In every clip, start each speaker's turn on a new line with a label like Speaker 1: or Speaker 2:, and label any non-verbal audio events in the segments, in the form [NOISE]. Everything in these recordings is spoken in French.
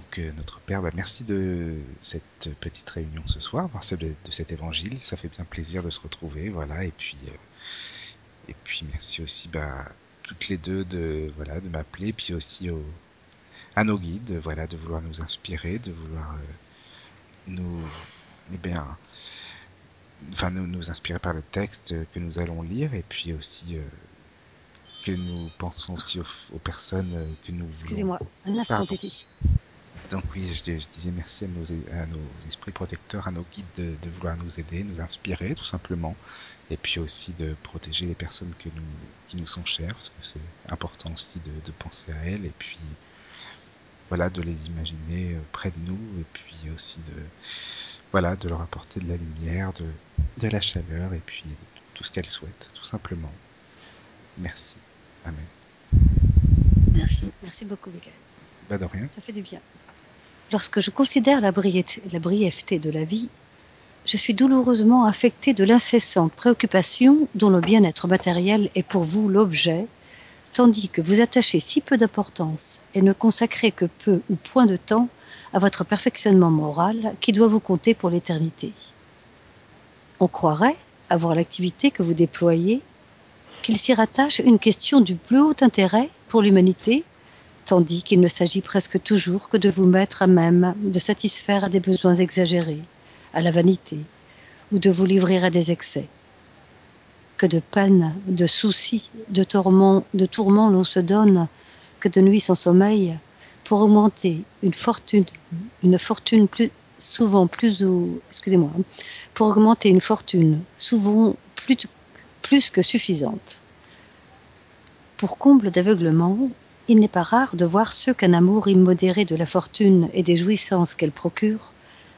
Speaker 1: donc euh, notre Père, bah, merci de cette petite réunion ce soir, de, de cet évangile. Ça fait bien plaisir de se retrouver, voilà. Et puis, euh, et puis merci aussi, bah, toutes les deux de, voilà, de m'appeler, puis aussi au, à nos guides, voilà, de vouloir nous inspirer, de vouloir euh, nous, eh bien, enfin, nous, nous inspirer par le texte que nous allons lire, et puis aussi que nous pensons aussi aux, aux personnes que nous voulons.
Speaker 2: Excusez-moi, un instant.
Speaker 1: Donc oui, je, je disais merci à nos, à nos, esprits protecteurs, à nos guides de, de, vouloir nous aider, nous inspirer tout simplement, et puis aussi de protéger les personnes que nous, qui nous sont chères, parce que c'est important aussi de, de, penser à elles, et puis voilà, de les imaginer euh, près de nous, et puis aussi de voilà, de leur apporter de la lumière, de, de la chaleur, et puis tout ce qu'elles souhaitent, tout simplement. Merci. Amen.
Speaker 2: Merci. Merci beaucoup, Michael.
Speaker 1: Bah de rien.
Speaker 2: Ça fait du bien. Lorsque je considère la brièveté, de la vie, je suis douloureusement affectée de l'incessante préoccupation dont le bien-être matériel est pour vous l'objet, tandis que vous attachez si peu d'importance et ne consacrez que peu ou point de temps à votre perfectionnement moral qui doit vous compter pour l'éternité. On croirait, à voir l'activité que vous déployez, qu'il s'y rattache une question du plus haut intérêt pour l'humanité tandis qu'il ne s'agit presque toujours que de vous mettre à même de satisfaire à des besoins exagérés, à la vanité, ou de vous livrer à des excès. Que de peines, de soucis, de tourments, de tourments l'on se donne, que de nuits sans sommeil, pour augmenter une fortune, une fortune souvent plus ou excusez-moi, pour augmenter une fortune souvent plus que suffisante. Pour comble d'aveuglement, il n'est pas rare de voir ceux qu'un amour immodéré de la fortune et des jouissances qu'elle procure,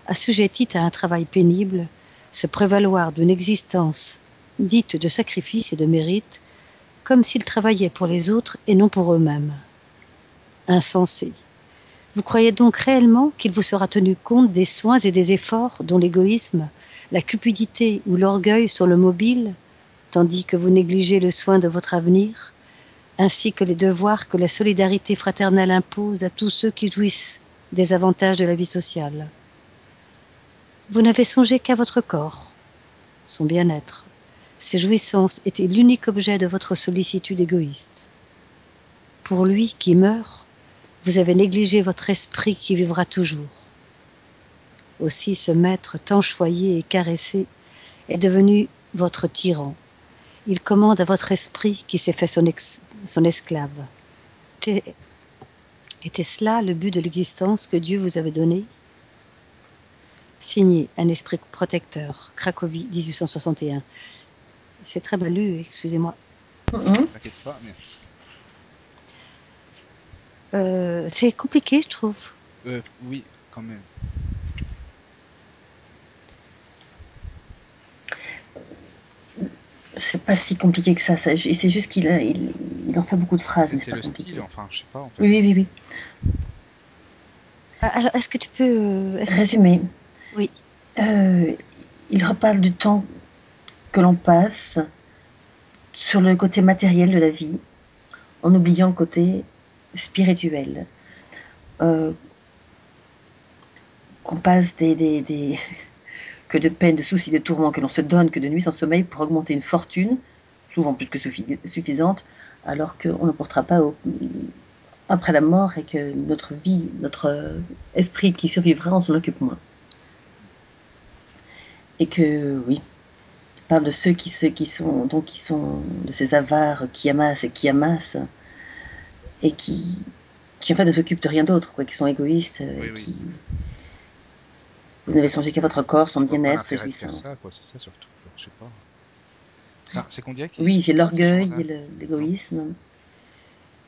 Speaker 2: assujettis à un travail pénible, se prévaloir d'une existence dite de sacrifice et de mérite, comme s'ils travaillaient pour les autres et non pour eux-mêmes. Insensé. Vous croyez donc réellement qu'il vous sera tenu compte des soins et des efforts dont l'égoïsme, la cupidité ou l'orgueil sont le mobile, tandis que vous négligez le soin de votre avenir? Ainsi que les devoirs que la solidarité fraternelle impose à tous ceux qui jouissent des avantages de la vie sociale. Vous n'avez songé qu'à votre corps, son bien-être. Ses jouissances étaient l'unique objet de votre sollicitude égoïste. Pour lui qui meurt, vous avez négligé votre esprit qui vivra toujours. Aussi ce maître tant choyé et caressé est devenu votre tyran. Il commande à votre esprit qui s'est fait son, ex son esclave. Était-ce là le but de l'existence que Dieu vous avait donné Signé Un esprit protecteur, Cracovie, 1861. C'est très mal lu, excusez-moi.
Speaker 1: Mm -hmm. T'inquiète pas, merci.
Speaker 2: Euh, c'est compliqué, je trouve.
Speaker 1: Euh, oui, quand même.
Speaker 3: C'est pas si compliqué que ça. ça c'est juste qu'il il, il, en fait beaucoup de phrases.
Speaker 1: C'est le compliqué. style, enfin, je sais pas. En fait.
Speaker 3: Oui, oui, oui.
Speaker 2: Alors, est-ce que tu peux
Speaker 3: est résumer
Speaker 2: que... Oui.
Speaker 3: Euh, il reparle du temps que l'on passe sur le côté matériel de la vie, en oubliant le côté spirituel. Euh, qu'on passe des, des, des que de peines, de soucis, de tourments que l'on se donne, que de nuits sans sommeil pour augmenter une fortune, souvent plus que suffisante, alors qu'on ne portera pas au, après la mort et que notre vie, notre esprit qui survivra, on s'en occupe moins. Et que, oui, il parle de ceux qui, ceux qui sont, donc, qui sont de ces avares qui amassent et qui amassent, et qui, qui en fait ne s'occupent de rien d'autre, quoi, qui sont égoïstes,
Speaker 1: oui,
Speaker 3: et
Speaker 1: oui.
Speaker 3: qui, vous n'avez songé qu'à votre corps, son bien-être, ses
Speaker 1: C'est
Speaker 3: jouissances.
Speaker 1: ça, quoi, c'est ça surtout. Je sais pas. Enfin, c'est qu'on dirait qu'il
Speaker 3: Oui, c'est l'orgueil et l'égoïsme.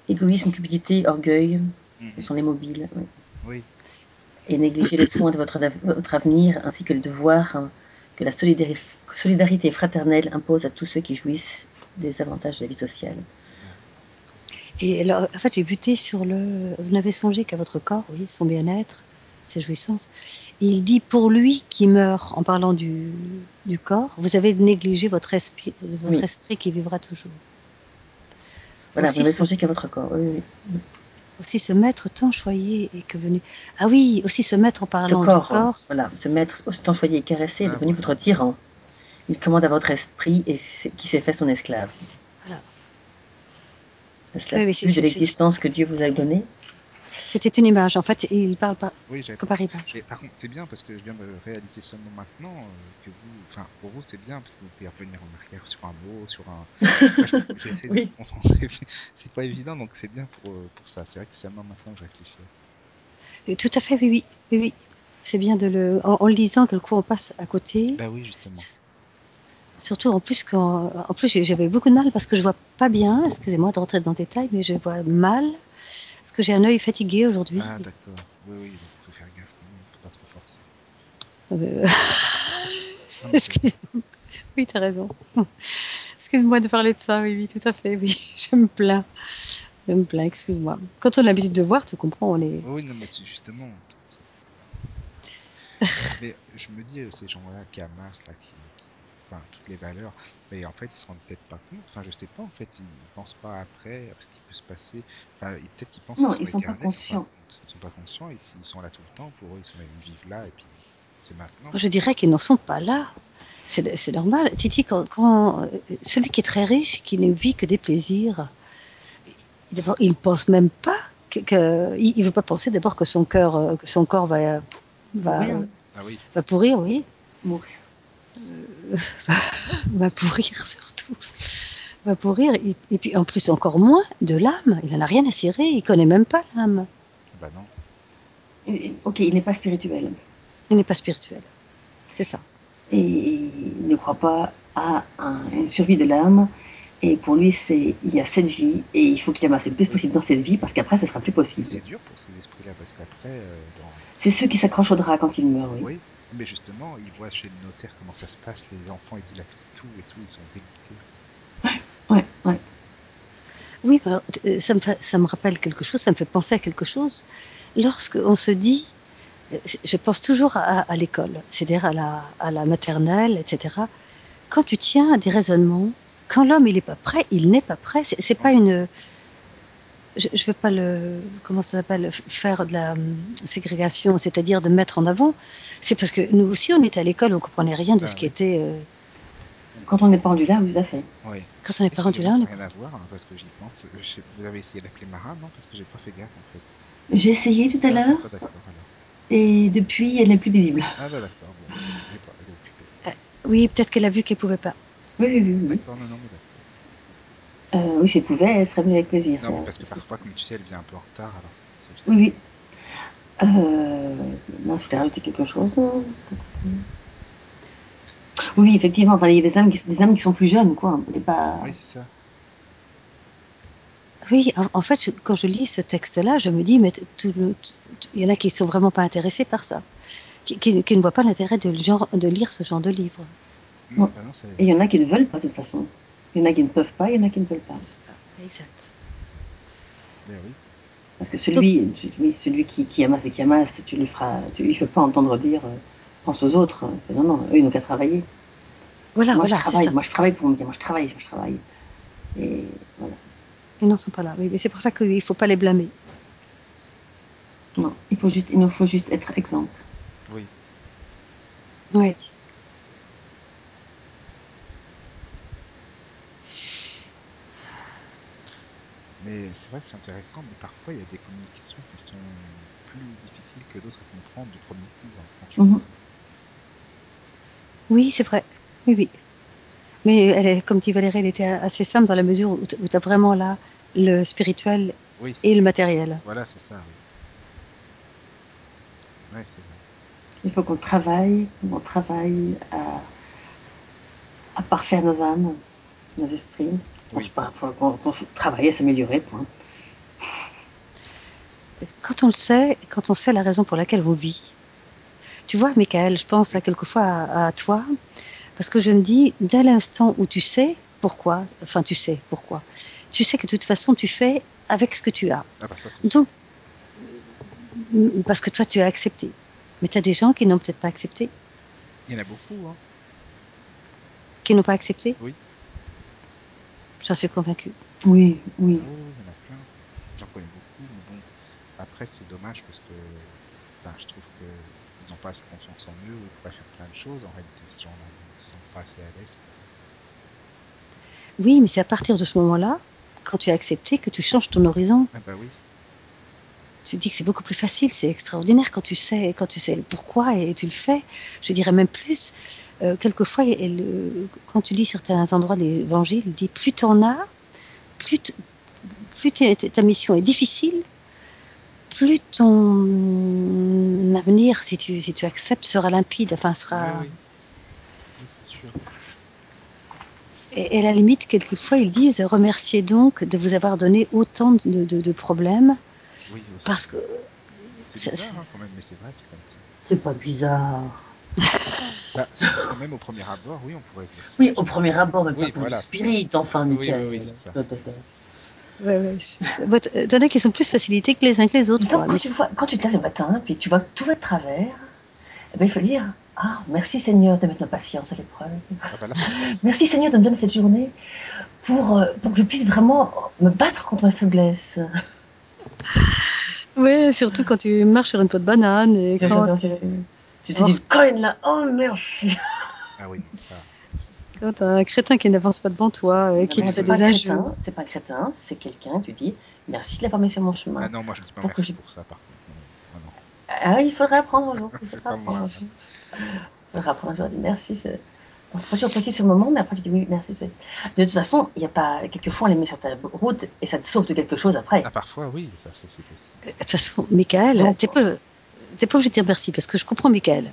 Speaker 3: Égoïsme, cupidité, orgueil, ce sont les mobiles. oui.
Speaker 1: Oui,
Speaker 3: Et négliger les soins de votre, votre avenir ainsi que le devoir hein, que la solidari- solidarité fraternelle impose à tous ceux qui jouissent des avantages de la vie sociale.
Speaker 2: Et alors, en fait, j'ai buté sur le. Vous n'avez songé qu'à votre corps, oui, son bien-être, ses jouissances. Et il dit pour lui qui meurt, en parlant du, du corps, vous avez négligé votre esprit, votre
Speaker 3: Oui.
Speaker 2: esprit qui vivra toujours.
Speaker 3: Voilà,
Speaker 2: Aussi,
Speaker 3: vous n'avez songé qu'à votre corps. Oui, oui.
Speaker 2: aussi ce maître tant choyé et que venu. Ah oui, aussi ce maître en parlant
Speaker 3: corps,
Speaker 2: du corps.
Speaker 3: voilà, ce maître autant choyé et caressé est devenu votre tyran. Il commande à votre esprit et qui s'est fait son esclave.
Speaker 2: Voilà. Oui, c'est-
Speaker 3: plus de l'existence que Dieu vous a donnée?
Speaker 2: C'était une image. En fait, il parle pas
Speaker 1: Oui,
Speaker 2: par image.
Speaker 1: Par contre, c'est bien parce que je viens de réaliser seulement maintenant euh, que vous, enfin, pour vous, c'est bien parce que vous pouvez revenir en arrière sur un mot, sur un. [LAUGHS] Moi, je- J'essaie de
Speaker 3: Oui.
Speaker 1: me concentrer. [LAUGHS] c'est pas évident, donc c'est bien pour, euh, pour ça. C'est vrai que c'est seulement maintenant que je réfléchis à ça.
Speaker 2: Et tout à fait, oui, oui, oui, oui. C'est bien de le, en, en le lisant, quelquefois on passe à côté.
Speaker 1: Bah oui, justement.
Speaker 2: Surtout en plus quand, en plus j'ai- j'avais beaucoup de mal parce que je vois pas bien. Excusez-moi de rentrer dans le détail, mais je vois mal que j'ai un œil fatigué aujourd'hui.
Speaker 1: Ah, d'accord. Oui, oui, donc faut faire gaffe quand même. Faut pas trop forcer.
Speaker 2: Euh, [LAUGHS]
Speaker 1: Non, mais c'est-
Speaker 2: Excuse- oui, t'as raison. Excuse-moi de parler de ça. Oui, oui, tout à fait. Oui, [LAUGHS] je me plains. Je me plains. Excuse-moi. Quand on a l'habitude de voir, tu comprends, on est.
Speaker 1: Oui, oui, non, mais c'est justement. [LAUGHS] mais je me dis, euh, ces gens-là qui amassent, là, qui, qui- Enfin, toutes les valeurs, mais en fait, ils se rendent peut-être pas compte. Enfin, je sais pas, en fait, ils, ils pensent pas après à ce qui peut se passer. Enfin, peut-être qu'ils pensent
Speaker 3: Non,
Speaker 1: qu'ils sont
Speaker 3: ils sont pas
Speaker 1: éternels, fin de
Speaker 3: conscients.
Speaker 1: compte. Ils sont pas conscients, ils, ils sont là tout le temps. Pour eux, ils, sont, ils vivent là, et puis c'est maintenant.
Speaker 2: Je dirais qu'ils n'en sont pas là. C'est c'est normal. Titi, quand, quand euh, celui qui est très riche, qui ne vit que des plaisirs, d'abord, il ne pense même pas que, que- il, il veut pas penser d'abord que son cœur, euh, que son corps va, va.
Speaker 1: Ah oui,
Speaker 2: va pourrir, oui,
Speaker 3: Mourir.
Speaker 2: Va pourrir surtout, va pourrir. Et, et puis en plus encore moins de l'âme. Il n'en a rien à cirer. Il connaît même pas l'âme.
Speaker 1: bah non.
Speaker 3: Et- Ok, il n'est pas spirituel.
Speaker 2: Il n'est pas spirituel. C'est ça.
Speaker 3: Et il ne croit pas à un- une survie de l'âme. Et pour lui, c'est il y a cette vie et il faut qu'il amasse le plus possible dans cette vie parce qu'après, ça sera plus possible.
Speaker 1: C'est dur pour ces esprits-là, parce qu'après, euh, dans...
Speaker 3: C'est ceux qui s'accrochent au drap quand ils meurent, oui.
Speaker 1: Oui, mais justement, ils voient chez le notaire comment ça se passe, les enfants, ils dilapident tout et tout, ils sont dégoûtés.
Speaker 3: Ouais, ouais.
Speaker 2: Oui, alors, euh, ça me, ça me rappelle quelque chose, ça me fait penser à quelque chose. Lorsque on se dit, euh, je pense toujours à, à l'école, c'est-à-dire à la, à la maternelle, etc. Quand tu tiens à des raisonnements, quand l'homme il n'est pas prêt, il n'est pas prêt. C'est, c'est pas une, je, je veux pas le, comment ça s'appelle, faire de la hum, ségrégation, c'est-à-dire de mettre en avant. C'est parce que nous aussi on était à l'école, on comprenait rien de
Speaker 1: Ah
Speaker 2: ce qui
Speaker 1: oui.
Speaker 2: était. euh,
Speaker 3: Quand on est pendu là, tout à fait.
Speaker 1: Oui.
Speaker 2: quand on est parents du
Speaker 1: Excusez-moi,
Speaker 2: là,
Speaker 1: ça n'a rien à voir, hein, parce que j'y pense. Je Vous avez essayé d'appeler Mara, non? Parce que j'ai pas fait gaffe, en fait.
Speaker 3: J'ai essayé tout à
Speaker 1: Ah,
Speaker 3: l'heure
Speaker 1: d'accord, d'accord, alors.
Speaker 3: et depuis, elle n'est plus visible.
Speaker 1: Ah bah d'accord, bon, je sais pas, elle est occupée.
Speaker 2: oui, peut-être qu'elle a vu qu'elle pouvait pas.
Speaker 3: Oui, oui, oui. oui.
Speaker 1: D'accord, non, non, mais d'accord.
Speaker 3: Euh, oui, si elle pouvait, elle serait venue avec plaisir.
Speaker 1: Non,
Speaker 3: ça.
Speaker 1: parce que parfois, comme tu sais, elle vient un peu en retard, alors.
Speaker 3: Oui, oui. Euh, non, je voulais rajouter quelque chose. Oui, effectivement, enfin, il y a des âmes, qui, des âmes qui sont plus jeunes, quoi. Et pas...
Speaker 1: Oui, c'est ça.
Speaker 2: Oui, en, en fait, je- quand je lis ce texte-là, je me dis, mais tout le- tout- il y en a qui sont vraiment pas intéressés par ça, qui, qui- qui ne voient pas l'intérêt de, lire ce genre de livre.
Speaker 1: Non, bah non, ça les
Speaker 3: Et il y en a qui ne veulent pas, de toute façon. Il y en a qui ne peuvent pas, il y en a qui ne veulent pas.
Speaker 2: Exact.
Speaker 1: Ben oui.
Speaker 3: Parce que celui, oui, celui qui, qui amasse et qui amasse, tu lui feras, tu lui fais pas entendre dire, euh, pense aux autres. Non, non, eux, ils n'ont qu'à travailler.
Speaker 2: Voilà,
Speaker 3: moi,
Speaker 2: voilà,
Speaker 3: je travaille,
Speaker 2: ça.
Speaker 3: moi, je travaille pour me dire, moi, je travaille, moi, je travaille. Et voilà.
Speaker 2: Ils n'en sont pas là. Oui, mais c'est pour ça qu'il ne faut pas les blâmer.
Speaker 3: Non, il faut juste, il nous faut juste être exemple.
Speaker 1: Oui.
Speaker 2: Oui.
Speaker 1: Mais c'est vrai que c'est intéressant, mais parfois, il y a des communications qui sont plus difficiles que d'autres à comprendre du premier coup, hein, franchement.
Speaker 3: Mhm.
Speaker 2: Oui, c'est vrai. Oui, oui. Mais elle est, comme dit Valérie, elle était assez simple dans la mesure où tu as vraiment là le spirituel
Speaker 1: Oui,
Speaker 2: et le matériel.
Speaker 1: voilà, c'est ça, oui. Ouais, c'est vrai.
Speaker 3: Il faut qu'on travaille, qu'on travaille à, à parfaire nos âmes, nos esprits.
Speaker 1: Oui.
Speaker 3: Enfin, faut qu'on qu'on se- travaille à s'améliorer, point.
Speaker 2: Quand on le sait, quand on sait la raison pour laquelle on vit. Tu vois, Michael, je pense à quelquefois à, à toi, parce que je me dis, dès l'instant où tu sais pourquoi, enfin tu sais pourquoi, tu sais que de toute façon tu fais avec ce que tu as.
Speaker 1: Ah bah ça, c'est
Speaker 2: Donc, parce que toi tu as accepté. Mais tu as des gens qui n'ont peut-être pas accepté,
Speaker 1: Il y en a beaucoup, hein.
Speaker 2: qui n'ont pas accepté?
Speaker 1: Oui.
Speaker 2: J'en suis convaincue.
Speaker 3: Oui, oui.
Speaker 1: Ah oui, il y en a plein. J'en connais beaucoup, mais bon. après, c'est dommage parce que, enfin, je trouve que ils ont pas assez confiance en eux ou ils pourraient faire plein de choses. En réalité, ces gens-là, ils se sentent pas assez à l'aise.
Speaker 2: Oui, mais c'est à partir de ce moment-là, quand tu as accepté, que tu changes ton horizon.
Speaker 1: Ah bah oui,
Speaker 2: Tu te dis que c'est beaucoup plus facile, c'est extraordinaire quand tu sais, quand tu sais le pourquoi et tu le fais. Je dirais même plus. Euh, quelquefois, elle, euh, quand tu lis certains endroits de l'Évangile, il dit plus t'en as, plus, ta mission est difficile, plus ton avenir, si tu, si tu acceptes, sera limpide. Enfin, sera.
Speaker 1: oui, oui. Sûr.
Speaker 2: Et, et à la limite, quelquefois, ils disent remerciez donc de vous avoir donné autant de, de- de problèmes,
Speaker 1: Oui, aussi.
Speaker 2: parce que
Speaker 1: C'est bizarre hein, quand même, mais c'est vrai, c'est comme ça.
Speaker 3: C'est pas bizarre.
Speaker 1: Bah, quand même, au premier abord, oui, on pourrait se dire ça.
Speaker 3: Oui, au premier abord, mais
Speaker 1: Oui,
Speaker 3: pas pour
Speaker 1: voilà,
Speaker 3: spirit, enfin,
Speaker 1: Oui, oui, oui, c'est ça.
Speaker 2: Ouais, ouais. je- T'en as qui sont plus facilités que les uns que les autres. Quoi.
Speaker 3: quand
Speaker 2: Mais-
Speaker 3: tu, vois, quand tu te lèves le matin, puis tu vois que tout va de travers, eh ben, il faut dire Ah, merci Seigneur de mettre ma patience à l'épreuve.
Speaker 1: Ah bah
Speaker 3: Merci Seigneur de me donner cette journée pour, euh, pour que je puisse vraiment me battre contre ma faiblesse.
Speaker 2: Ouais, surtout quand tu marches sur une peau de banane et
Speaker 3: Tu
Speaker 2: quand,
Speaker 3: tu- tu sais, du coin là, oh merci.
Speaker 1: ah oui, ça.
Speaker 2: quand t'as un crétin qui n'avance pas devant toi et qui te fait
Speaker 3: c'est pas
Speaker 2: des
Speaker 3: crétin, c'est pas un crétin, c'est quelqu'un, tu dis merci de l'avoir mis sur mon chemin.
Speaker 1: Ah non, moi je dis pas
Speaker 3: Pour que
Speaker 1: merci
Speaker 3: je-
Speaker 1: pour ça, par contre. Non.
Speaker 3: Ah, il faudrait apprendre un jour. [LAUGHS] Il
Speaker 1: C'est
Speaker 3: faudra apprendre un jour. Il faudra apprendre un jour. Merci. Toujours possible sur le moment, mais après tu dis oui, merci. c'est- De toute façon, il y a pas. Quelquefois, on les met sur ta route et ça te sauve de quelque chose après.
Speaker 1: Ah, parfois, oui, ça, c'est possible.
Speaker 2: De toute façon, Michael, t'es pas, t'es pas obligé de dire merci parce que je comprends Michael.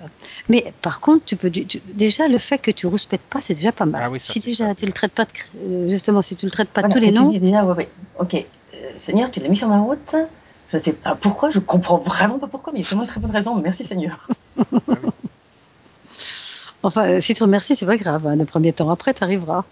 Speaker 2: Mais par contre, tu peux tu- déjà le fait que tu rouspètes pas, c'est déjà pas mal.
Speaker 1: Ah oui, ça,
Speaker 2: si déjà
Speaker 1: ça,
Speaker 2: tu le traites pas de, euh, justement, si tu le traites pas
Speaker 3: Voilà,
Speaker 2: tous les
Speaker 3: si tu
Speaker 2: noms,
Speaker 3: dis déjà, ouais, ouais, ok, euh, Seigneur, tu l'as mis sur ma route. Je sais pas pourquoi, je comprends vraiment pas pourquoi, mais il y a sûrement une très bonne raison. Merci Seigneur. [LAUGHS]
Speaker 2: Enfin, euh, si tu remercies, c'est pas grave. Hein, le premier temps après, t'arriveras.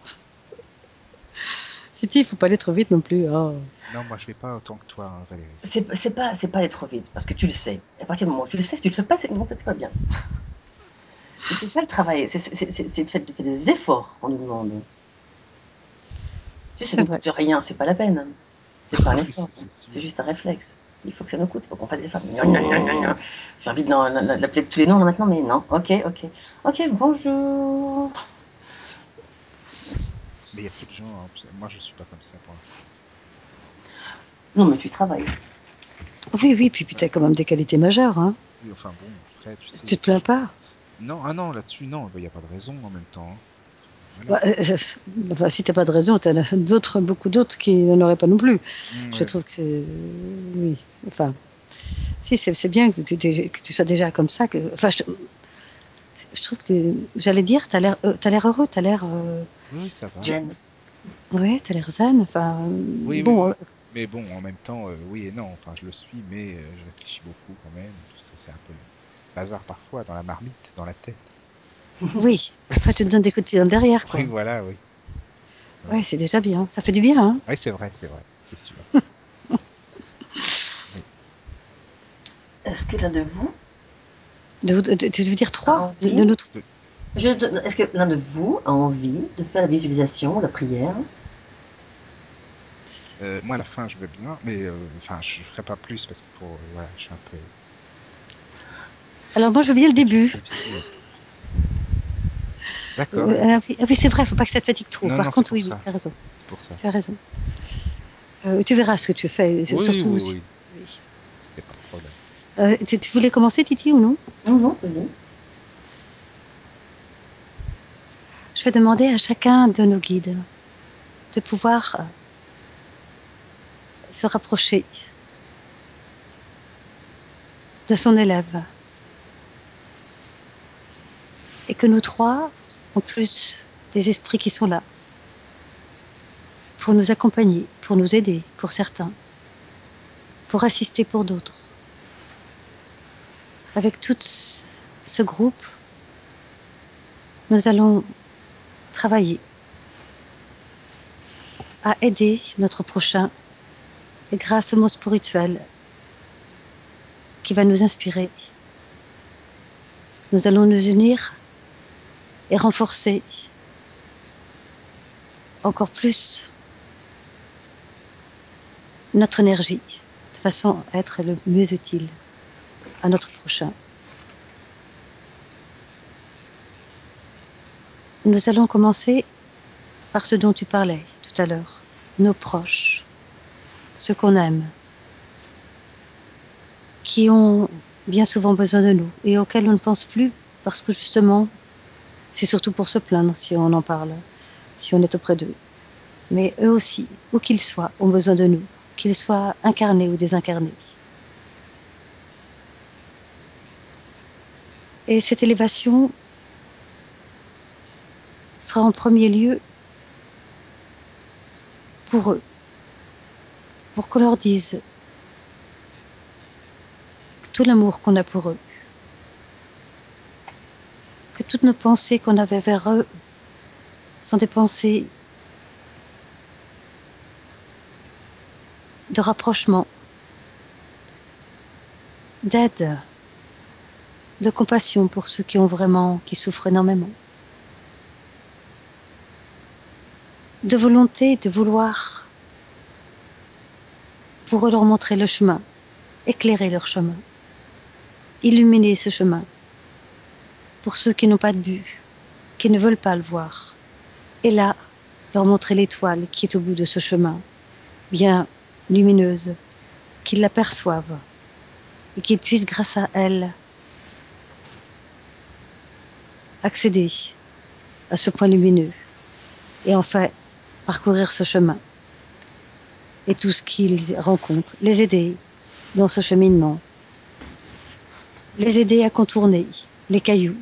Speaker 2: Si tu, il faut pas aller trop vite non plus. oh.
Speaker 1: Non, moi je vais pas autant que toi, hein, Valérie. c'est-
Speaker 3: pas, c'est pas aller trop vite, parce que tu le sais. Et à partir du moment où tu le sais, si tu le fais pas, c'est non, c'est pas bien. [LAUGHS] Et c'est ça le travail, c'est c'est- c'est- c'est de faire de faire des efforts qu'on nous demande. Si ça ne coûte rien, c'est pas la peine. C'est pas un [LAUGHS] effort,
Speaker 1: c'est- c'est sûr.
Speaker 3: c'est juste un réflexe. Il faut que ça nous coûte, faut qu'on fasse des efforts. Gna, gna, gna, gna, gna. J'ai envie de l'appeler de tous les noms là, maintenant, mais non. Ok, ok. Ok, bonjour.
Speaker 1: Mais il y a peu de gens. hein, Moi je suis pas comme ça pour l'instant.
Speaker 3: Non, mais tu travailles.
Speaker 2: Oui, oui, puis, puis t'as quand même des qualités majeures. Hein.
Speaker 1: Oui, enfin bon, après, tu sais.
Speaker 2: Tu te plains pas?
Speaker 1: Non, ah non, là-dessus, non, il n'y a pas de raison en même temps. hein. Voilà.
Speaker 2: Bah, euh, enfin, si t'as pas de raison, t'en as d'autres, beaucoup d'autres qui n'en auraient pas non plus.
Speaker 1: Mm,
Speaker 2: Je
Speaker 1: ouais.
Speaker 2: trouve que c'est. Oui. Enfin. Si, c'est bien que tu, t'es- que tu sois déjà comme ça. Que, enfin, je, je trouve que. J'allais dire, t'as l'air euh, t'as l'air heureux, t'as l'air. Euh,
Speaker 1: Oui, ça va.
Speaker 2: Ouais, t'as l'air zen. Enfin.
Speaker 1: Oui,
Speaker 2: bon, euh,
Speaker 1: oui. Mais bon, en même temps, euh, oui et non. Enfin, je le suis, mais euh, je réfléchis beaucoup quand même. Tout ça, c'est un peu le bazar parfois dans la marmite, dans la tête. [LAUGHS]
Speaker 2: oui. Enfin, tu te donnes des coups de pied dans le derrière, quoi.
Speaker 1: Oui, voilà, oui.
Speaker 2: Ouais, c'est déjà bien. Ça fait du bien, hein.
Speaker 1: Oui, c'est vrai, c'est vrai, c'est sûr. [LAUGHS]
Speaker 3: Est-ce que l'un de vous,
Speaker 2: De, de- de- tu veux dire trois de, de notre.
Speaker 3: est-ce que l'un de vous a envie de faire la visualisation, la prière?
Speaker 1: Euh, moi, à la fin, je veux bien, mais euh, enfin, je ferai pas plus parce que pour, euh, voilà, je suis un peu.
Speaker 2: Alors, moi, je veux bien le début.
Speaker 1: D'accord.
Speaker 2: Euh, ah oui, ah oui, c'est vrai, faut pas que ça te fatigue trop.
Speaker 1: Non,
Speaker 2: Par
Speaker 1: non, c'est
Speaker 2: contre,
Speaker 1: pour
Speaker 2: oui, oui,
Speaker 1: ça.
Speaker 2: tu as raison.
Speaker 1: C'est pour ça.
Speaker 2: Tu as raison. Euh, tu verras ce que tu fais.
Speaker 1: Oui,
Speaker 2: surtout
Speaker 1: oui, oui. C'est pas de problème.
Speaker 2: Euh, tu, tu voulais commencer, Titi, ou non?
Speaker 3: Non, non, vas-y.
Speaker 2: Je vais demander à chacun de nos guides de pouvoir euh, se rapprocher de son élève. Et que nous trois, en plus des esprits qui sont là, pour nous accompagner, pour nous aider, pour certains, pour assister pour d'autres, avec tout ce- groupe, nous allons travailler à aider notre prochain grâce au mot spirituel qui va nous inspirer, nous allons nous unir et renforcer encore plus notre énergie, de façon à être le mieux utile à notre prochain. Nous allons commencer par ce dont tu parlais tout à l'heure, nos proches, ceux qu'on aime, qui ont bien souvent besoin de nous et auxquels on ne pense plus parce que justement, c'est surtout pour se plaindre si on en parle, si on est auprès d'eux. Mais eux aussi, où qu'ils soient, ont besoin de nous, qu'ils soient incarnés ou désincarnés. Et cette élévation sera en premier lieu pour eux, pour qu'on leur dise tout l'amour qu'on a pour eux, que toutes nos pensées qu'on avait vers eux sont des pensées de rapprochement, d'aide, de compassion pour ceux qui ont vraiment, qui souffrent énormément. De volonté de vouloir pour leur montrer le chemin, éclairer leur chemin, illuminer ce chemin pour ceux qui n'ont pas de but, qui ne veulent pas le voir. Et là, leur montrer l'étoile qui est au bout de ce chemin, bien lumineuse, qu'ils l'aperçoivent et qu'ils puissent, grâce à elle, accéder à ce point lumineux et enfin parcourir ce chemin et tout ce qu'ils rencontrent, les aider dans ce cheminement, les aider à contourner les cailloux,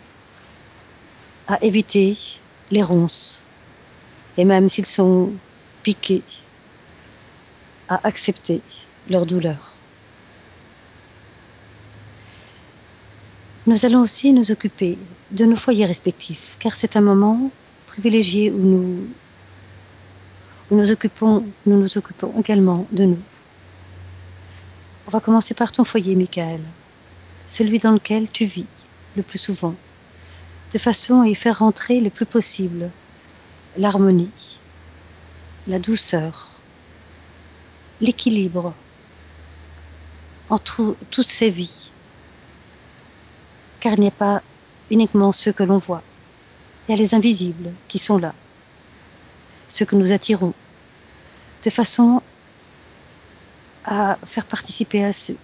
Speaker 2: à éviter les ronces, et même s'ils sont piqués, à accepter leur douleur. Nous allons aussi nous occuper de nos foyers respectifs, car c'est un moment privilégié où nous, où nous, occupons, nous nous occupons également de nous. On va commencer par ton foyer, Michael, celui dans lequel tu vis le plus souvent, de façon à y faire rentrer le plus possible l'harmonie, la douceur, l'équilibre entre toutes ces vies. Car il n'y a pas uniquement ceux que l'on voit, il y a les invisibles qui sont là, ceux que nous attirons, de façon à faire participer à ceux,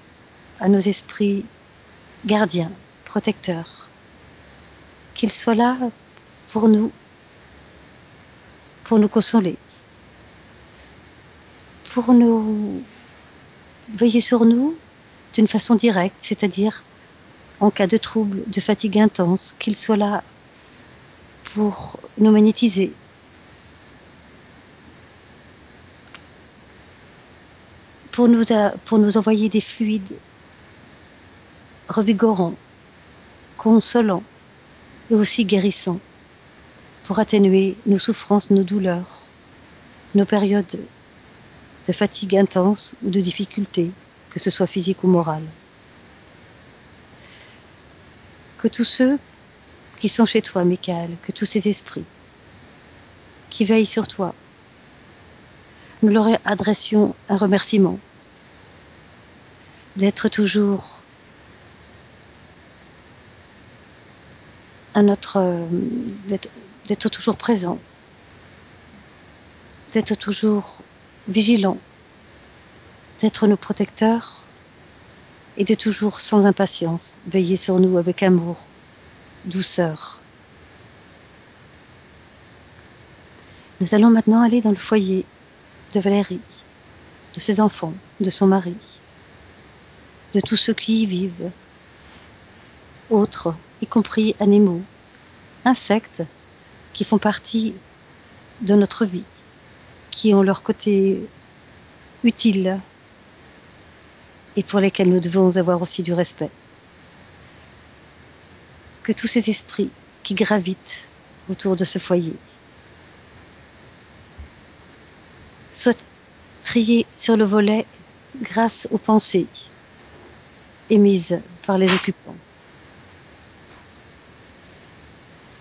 Speaker 2: à nos esprits gardiens, protecteurs, qu'ils soient là pour nous, pour nous consoler, pour nous veiller sur nous d'une façon directe, c'est-à-dire en cas de trouble, de fatigue intense, qu'ils soient là pour nous magnétiser, pour nous, pour nous envoyer des fluides revigorants, consolants et aussi guérissants, pour atténuer nos souffrances, nos douleurs, nos périodes de fatigue intense ou de difficulté, que ce soit physique ou morale. Que tous ceux qui sont chez toi, Michael, que tous ces esprits qui veillent sur toi, nous leur adressions un remerciement. D'être toujours à notre d'être toujours présent, d'être toujours vigilant, d'être nos protecteurs et de toujours sans impatience veiller sur nous avec amour, douceur. Nous allons maintenant aller dans le foyer de Valérie, de ses enfants, de son mari, de tous ceux qui y vivent, autres, y compris animaux, insectes qui font partie de notre vie, qui ont leur côté utile et pour lesquels nous devons avoir aussi du respect. Que tous ces esprits qui gravitent autour de ce foyer soient triés sur le volet grâce aux pensées émises par les occupants.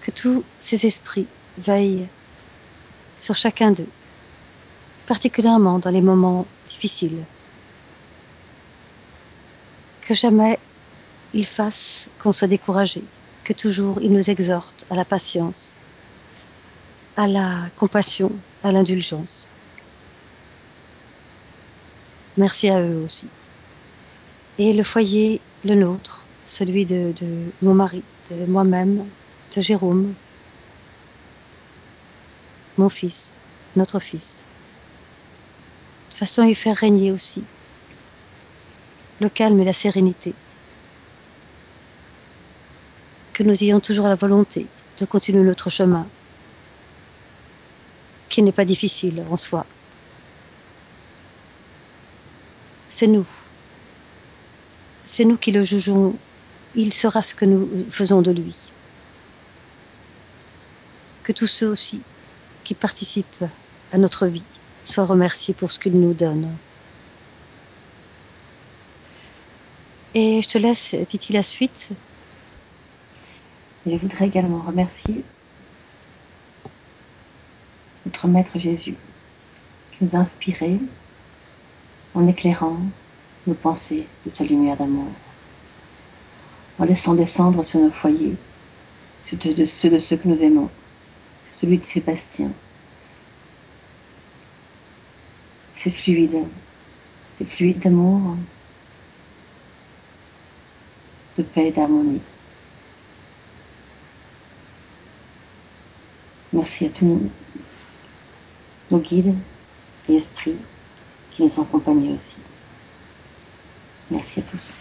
Speaker 2: Que tous ces esprits veillent sur chacun d'eux, particulièrement dans les moments difficiles, Que jamais il fasse qu'on soit découragé, que toujours il nous exhorte à la patience, à la compassion, à l'indulgence. Merci à eux aussi. Et le foyer, le nôtre, celui de, mon mari, de moi-même, de Jérôme, mon fils, notre fils. De façon, y faire régner aussi le calme et la sérénité. Que nous ayons toujours la volonté de continuer notre chemin, qui n'est pas difficile en soi. C'est nous. C'est nous qui le jugeons. Il sera ce que nous faisons de lui. Que tous ceux aussi qui participent à notre vie soient remerciés pour ce qu'il nous donne. Et je te laisse, Titi, la suite.
Speaker 3: Je voudrais également remercier notre Maître Jésus qui nous a inspirés en éclairant nos pensées de sa lumière d'amour, en laissant descendre sur nos foyers ceux de, ceux que nous aimons, celui de Sébastien. C'est fluide, c'est fluide d'amour, de paix et d'harmonie. Merci à tous nos guides et esprits qui nous ont accompagnés aussi. Merci à tous.